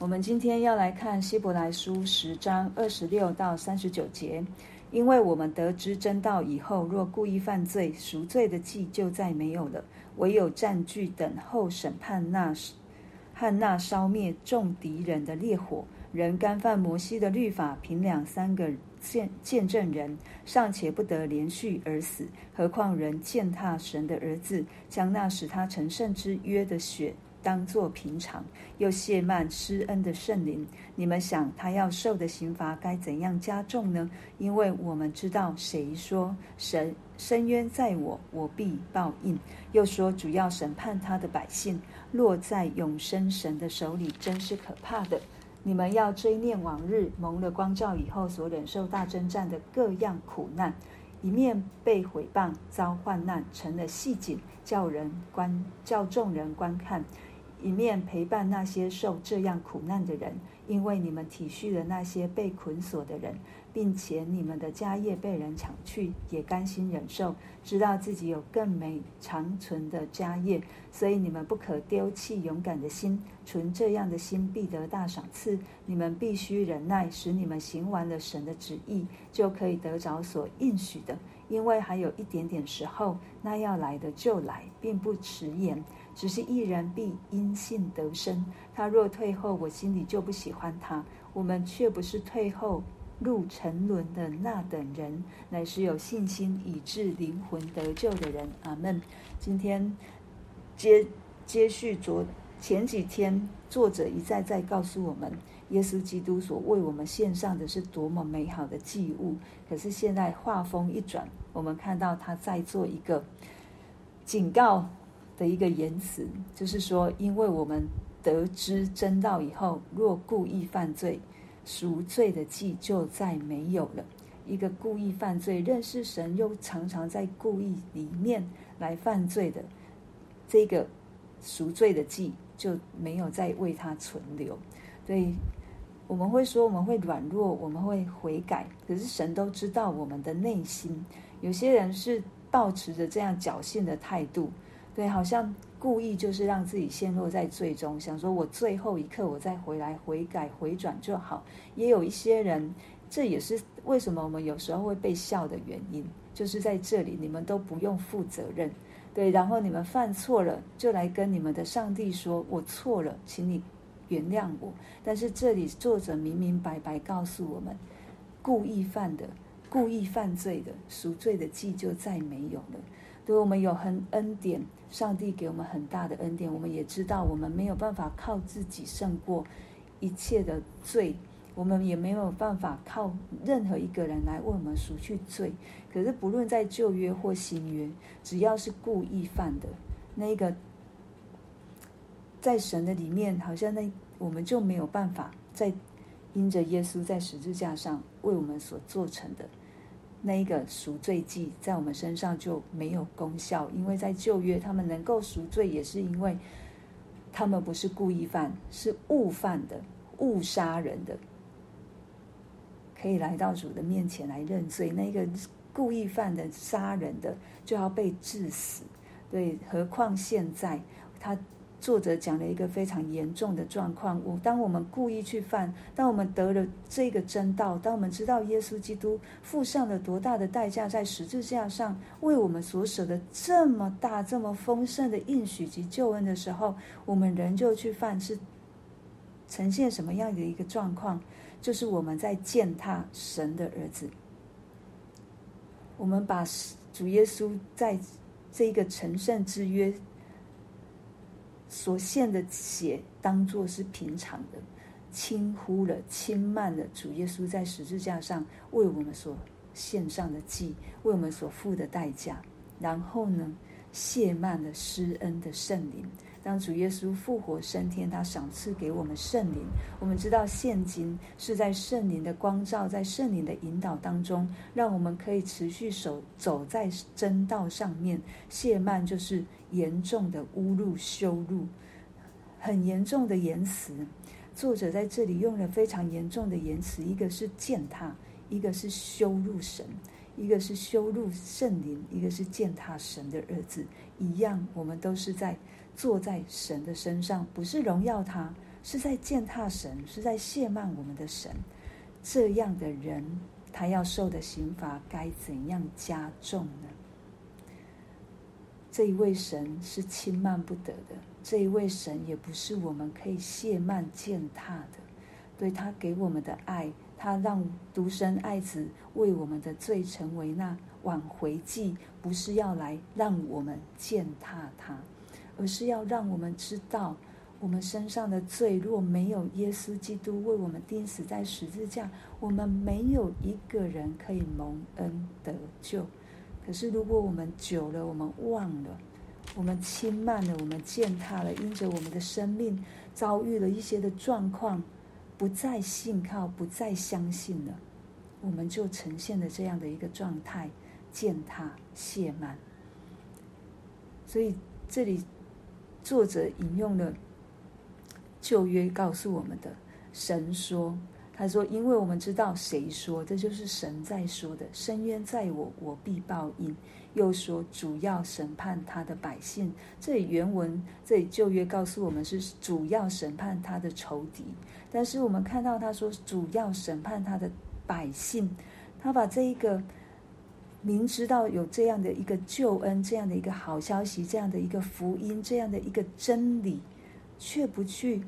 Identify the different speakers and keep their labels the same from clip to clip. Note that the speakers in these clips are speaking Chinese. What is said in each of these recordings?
Speaker 1: 我们今天要来看希伯来书十章二十六到三十九节，因为我们得知真道以后，若故意犯罪，赎罪的祭就再没有了，唯有占据等候审判那和那烧灭众敌人的烈火。人干犯摩西的律法，凭两三个见见证人，尚且不得连续而死，何况人践踏神的儿子，将那使他成圣之约的血。当作平常，又亵慢施恩的圣灵，你们想他要受的刑罚该怎样加重呢？因为我们知道，谁说神深渊在我，我必报应；又说主要审判他的百姓，落在永生神的手里，真是可怕的。你们要追念往日蒙了光照以后所忍受大征战的各样苦难，一面被毁谤遭患难，成了戏景，叫人观叫众人观看。一面陪伴那些受这样苦难的人，因为你们体恤了那些被捆锁的人，并且你们的家业被人抢去，也甘心忍受，知道自己有更美长存的家业，所以你们不可丢弃勇敢的心，存这样的心必得大赏赐。你们必须忍耐，使你们行完了神的旨意，就可以得着所应许的。因为还有一点点时候，那要来的就来，并不迟延。只是一人必因信得生。他若退后，我心里就不喜欢他。我们却不是退后入沉沦的那等人，乃是有信心以致灵魂得救的人。阿门。今天接接续昨前几天，作者一再再告诉我们，耶稣基督所为我们献上的是多么美好的祭物。可是现在话锋一转，我们看到他在做一个警告。的一个言辞，就是说，因为我们得知真道以后，若故意犯罪，赎罪的祭就再没有了。一个故意犯罪、认识神又常常在故意里面来犯罪的，这个赎罪的祭就没有再为他存留。所以我们会说，我们会软弱，我们会悔改，可是神都知道我们的内心。有些人是抱持着这样侥幸的态度。对，好像故意就是让自己陷落在罪中，想说我最后一刻我再回来悔改回转就好。也有一些人，这也是为什么我们有时候会被笑的原因，就是在这里你们都不用负责任，对，然后你们犯错了就来跟你们的上帝说，我错了，请你原谅我。但是这里作者明明白白告诉我们，故意犯的、故意犯罪的赎罪的祭就再没有了。对我们有很恩典，上帝给我们很大的恩典。我们也知道，我们没有办法靠自己胜过一切的罪，我们也没有办法靠任何一个人来为我们赎去罪。可是，不论在旧约或新约，只要是故意犯的，那个在神的里面，好像那我们就没有办法再因着耶稣在十字架上为我们所做成的。那一个赎罪祭在我们身上就没有功效，因为在旧约他们能够赎罪，也是因为他们不是故意犯，是误犯的、误杀人的，可以来到主的面前来认罪。那个故意犯的、杀人的，就要被治死。对，何况现在他。作者讲了一个非常严重的状况：我当我们故意去犯，当我们得了这个真道，当我们知道耶稣基督付上了多大的代价，在十字架上为我们所舍的这么大、这么丰盛的应许及救恩的时候，我们仍旧去犯，是呈现什么样的一个状况？就是我们在践踏神的儿子，我们把主耶稣在这个成圣之约。所献的血当作是平常的，轻忽了、轻慢了主耶稣在十字架上为我们所献上的祭，为我们所付的代价。然后呢，亵慢了施恩的圣灵。当主耶稣复活升天，他赏赐给我们圣灵。我们知道，现今是在圣灵的光照，在圣灵的引导当中，让我们可以持续守走在真道上面。亵慢就是严重的侮辱、羞辱，很严重的言辞。作者在这里用了非常严重的言辞，一个是践踏，一个是羞辱神，一个是羞辱圣灵，一个是践踏神的儿子。一样，我们都是在。坐在神的身上，不是荣耀他，是在践踏神，是在亵慢我们的神。这样的人，他要受的刑罚该怎样加重呢？这一位神是轻慢不得的，这一位神也不是我们可以亵慢践踏的。对他给我们的爱，他让独生爱子为我们的罪成为那挽回祭，不是要来让我们践踏他，而是要让我们知道，我们身上的罪若没有耶稣基督为我们钉死在十字架，我们没有一个人可以蒙恩得救。可是如果我们久了，我们忘了，我们轻慢了，我们践踏了，因着我们的生命遭遇了一些的状况。不再信靠，不再相信了，我们就呈现了这样的一个状态，践踏、亵慢。所以这里作者引用了旧约告诉我们的神说。他说：“因为我们知道谁说，这就是神在说的。深渊在我，我必报应。”又说：“主要审判他的百姓。”这里原文，这里旧约告诉我们是主要审判他的仇敌。但是我们看到他说：“主要审判他的百姓。”他把这一个明知道有这样的一个救恩、这样的一个好消息、这样的一个福音、这样的一个真理，却不去。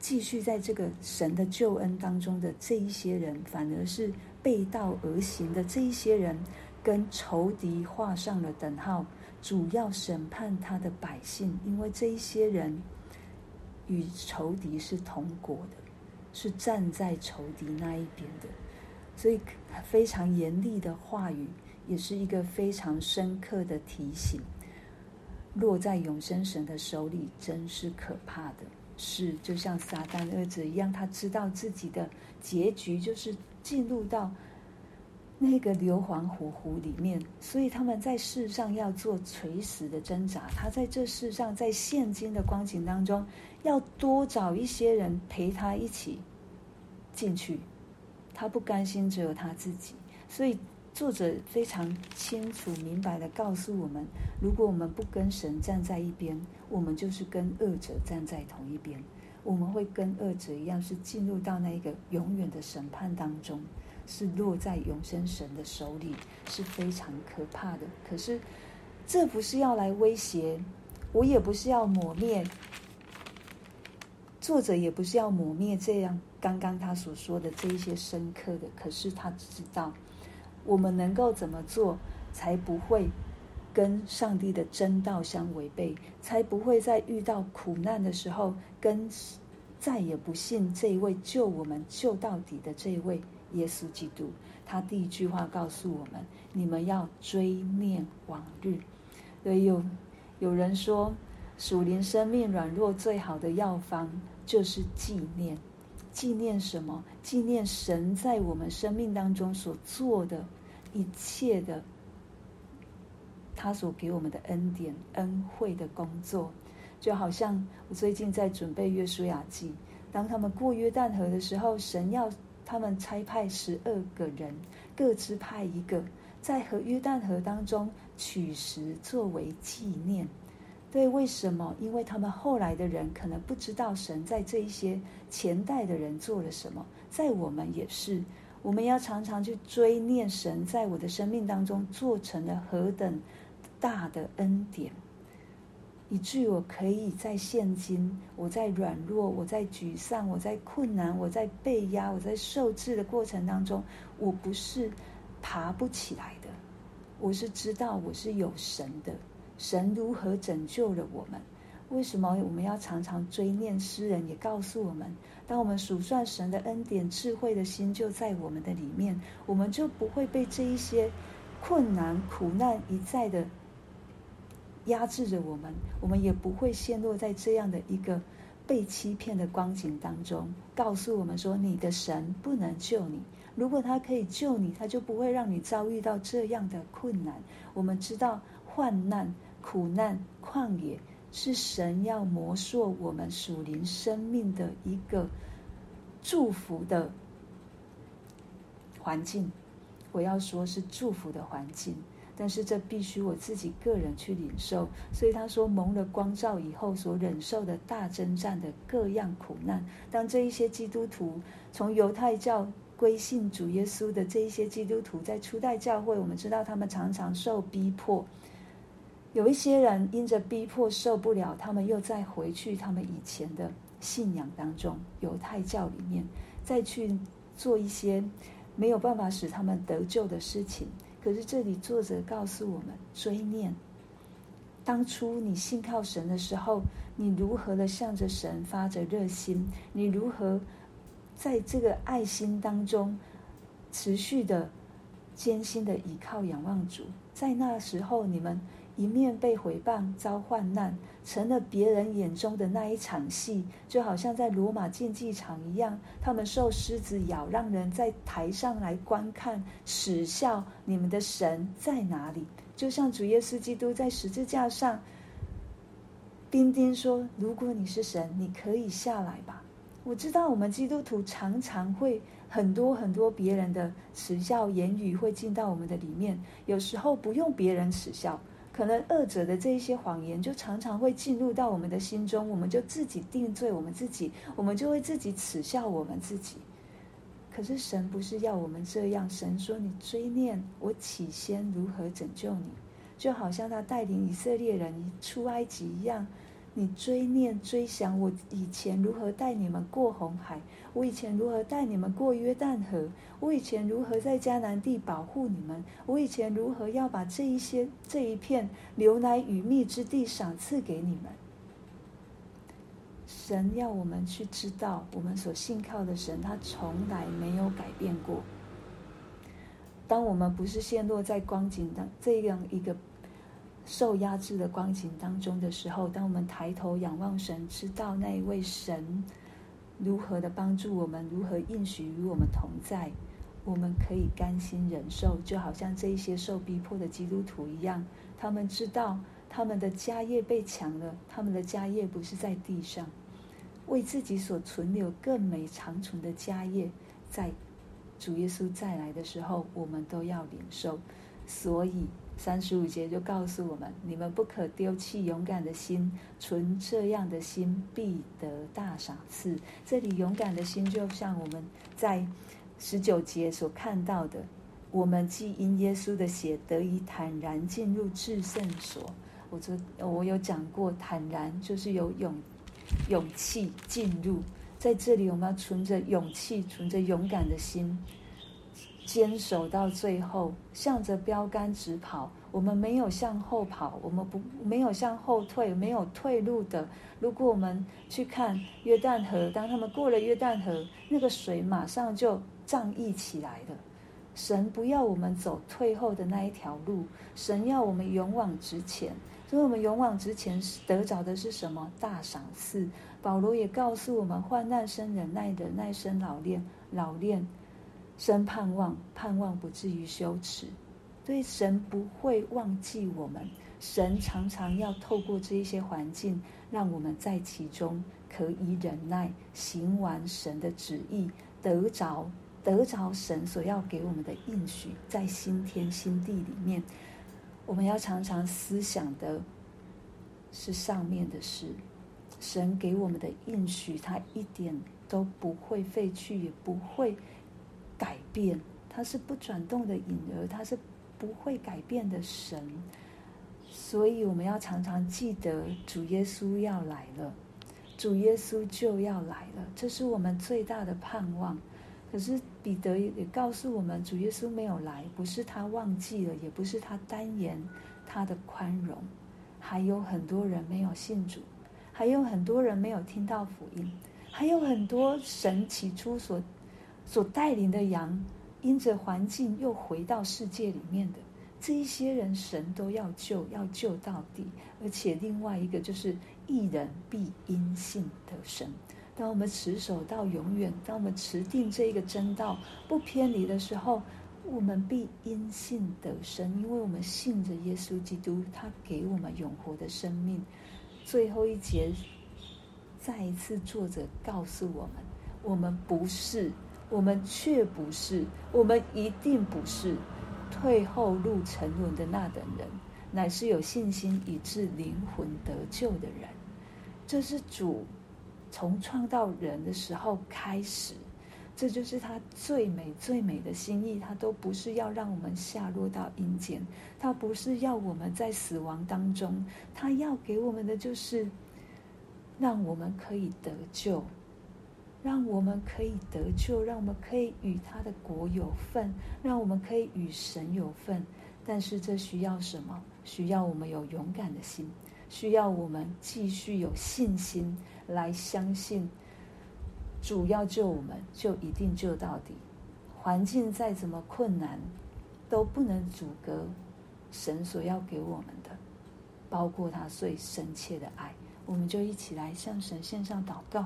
Speaker 1: 继续在这个神的救恩当中的这一些人，反而是背道而行的这一些人，跟仇敌画上了等号。主要审判他的百姓，因为这一些人与仇敌是同国的，是站在仇敌那一边的，所以非常严厉的话语，也是一个非常深刻的提醒。落在永生神的手里，真是可怕的。是，就像撒旦儿子一样，他知道自己的结局就是进入到那个硫磺火湖里面，所以他们在世上要做垂死的挣扎。他在这世上，在现今的光景当中，要多找一些人陪他一起进去。他不甘心只有他自己，所以。作者非常清楚明白的告诉我们：如果我们不跟神站在一边，我们就是跟恶者站在同一边。我们会跟恶者一样，是进入到那个永远的审判当中，是落在永生神的手里，是非常可怕的。可是，这不是要来威胁，我也不是要抹灭，作者也不是要抹灭这样刚刚他所说的这一些深刻的。可是他知道。我们能够怎么做，才不会跟上帝的真道相违背？才不会在遇到苦难的时候，跟再也不信这一位救我们救到底的这一位耶稣基督？他第一句话告诉我们：你们要追念往日。对，有有人说，属灵生命软弱最好的药方就是纪念。纪念什么？纪念神在我们生命当中所做的一切的，他所给我们的恩典、恩惠的工作，就好像我最近在准备约书亚记，当他们过约旦河的时候，神要他们差派十二个人，各支派一个，在和约旦河当中取石作为纪念。对，为什么？因为他们后来的人可能不知道神在这一些前代的人做了什么，在我们也是，我们要常常去追念神在我的生命当中做成了何等大的恩典，以至于我可以在现今，我在软弱，我在沮丧，我在困难，我在被压，我在受制的过程当中，我不是爬不起来的，我是知道我是有神的。神如何拯救了我们？为什么我们要常常追念？诗人也告诉我们：当我们数算神的恩典、智慧的心就在我们的里面，我们就不会被这一些困难、苦难一再的压制着我们，我们也不会陷落在这样的一个被欺骗的光景当中。告诉我们说：你的神不能救你。如果他可以救你，他就不会让你遭遇到这样的困难。我们知道患难。苦难旷野是神要磨塑我们属灵生命的一个祝福的环境。我要说是祝福的环境，但是这必须我自己个人去领受。所以他说，蒙了光照以后所忍受的大征战的各样苦难，当这一些基督徒从犹太教归信主耶稣的这一些基督徒，在初代教会，我们知道他们常常受逼迫。有一些人因着逼迫受不了，他们又再回去他们以前的信仰当中，犹太教里面再去做一些没有办法使他们得救的事情。可是这里作者告诉我们：追念当初你信靠神的时候，你如何的向着神发着热心，你如何在这个爱心当中持续的艰辛的倚靠仰望主。在那时候，你们。一面被毁谤、遭患难，成了别人眼中的那一场戏，就好像在罗马竞技场一样，他们受狮子咬，让人在台上来观看，耻笑你们的神在哪里？就像主耶稣基督在十字架上，钉钉说：“如果你是神，你可以下来吧。”我知道我们基督徒常常会很多很多别人的耻笑言语会进到我们的里面，有时候不用别人耻笑。可能二者的这一些谎言，就常常会进入到我们的心中，我们就自己定罪我们自己，我们就会自己耻笑我们自己。可是神不是要我们这样，神说：“你追念我起先如何拯救你，就好像他带领以色列人出埃及一样。”你追念追想我以前如何带你们过红海，我以前如何带你们过约旦河，我以前如何在迦南地保护你们，我以前如何要把这一些这一片牛奶与蜜之地赏赐给你们。神要我们去知道，我们所信靠的神，他从来没有改变过。当我们不是陷落在光景的这样一个。受压制的光景当中的时候，当我们抬头仰望神，知道那一位神如何的帮助我们，如何应许与我们同在，我们可以甘心忍受，就好像这一些受逼迫的基督徒一样。他们知道他们的家业被抢了，他们的家业不是在地上，为自己所存留更美长存的家业，在主耶稣再来的时候，我们都要领受。所以。三十五节就告诉我们：你们不可丢弃勇敢的心，存这样的心必得大赏赐。这里勇敢的心，就像我们在十九节所看到的，我们既因耶稣的血得以坦然进入至圣所。我昨我有讲过，坦然就是有勇勇气进入。在这里，我们要存着勇气，存着勇敢的心。坚守到最后，向着标杆直跑。我们没有向后跑，我们不没有向后退，没有退路的。如果我们去看约旦河，当他们过了约旦河，那个水马上就涨溢起来了。神不要我们走退后的那一条路，神要我们勇往直前。所以，我们勇往直前得着的是什么？大赏赐。保罗也告诉我们：患难生忍耐，的耐生老练，老练。生盼望，盼望不至于羞耻。对，神不会忘记我们。神常常要透过这一些环境，让我们在其中可以忍耐，行完神的旨意，得着得着神所要给我们的应许，在新天新地里面，我们要常常思想的是上面的事。神给我们的应许，他一点都不会废去，也不会。变，他是不转动的影儿，他是不会改变的神，所以我们要常常记得主耶稣要来了，主耶稣就要来了，这是我们最大的盼望。可是彼得也告诉我们，主耶稣没有来，不是他忘记了，也不是他单言他的宽容，还有很多人没有信主，还有很多人没有听到福音，还有很多神起初所。所带领的羊，因着环境又回到世界里面的这一些人，神都要救，要救到底。而且另外一个就是，一人必因信得生。当我们持守到永远，当我们持定这一个真道不偏离的时候，我们必因信得生，因为我们信着耶稣基督，他给我们永活的生命。最后一节，再一次作者告诉我们，我们不是。我们却不是，我们一定不是退后入沉沦的那等人，乃是有信心以致灵魂得救的人。这是主从创造人的时候开始，这就是他最美最美的心意。他都不是要让我们下落到阴间，他不是要我们在死亡当中，他要给我们的就是让我们可以得救。让我们可以得救，让我们可以与他的国有份，让我们可以与神有份。但是这需要什么？需要我们有勇敢的心，需要我们继续有信心来相信，主要救我们，就一定救到底。环境再怎么困难，都不能阻隔神所要给我们的，包括他最深切的爱。我们就一起来向神献上祷告。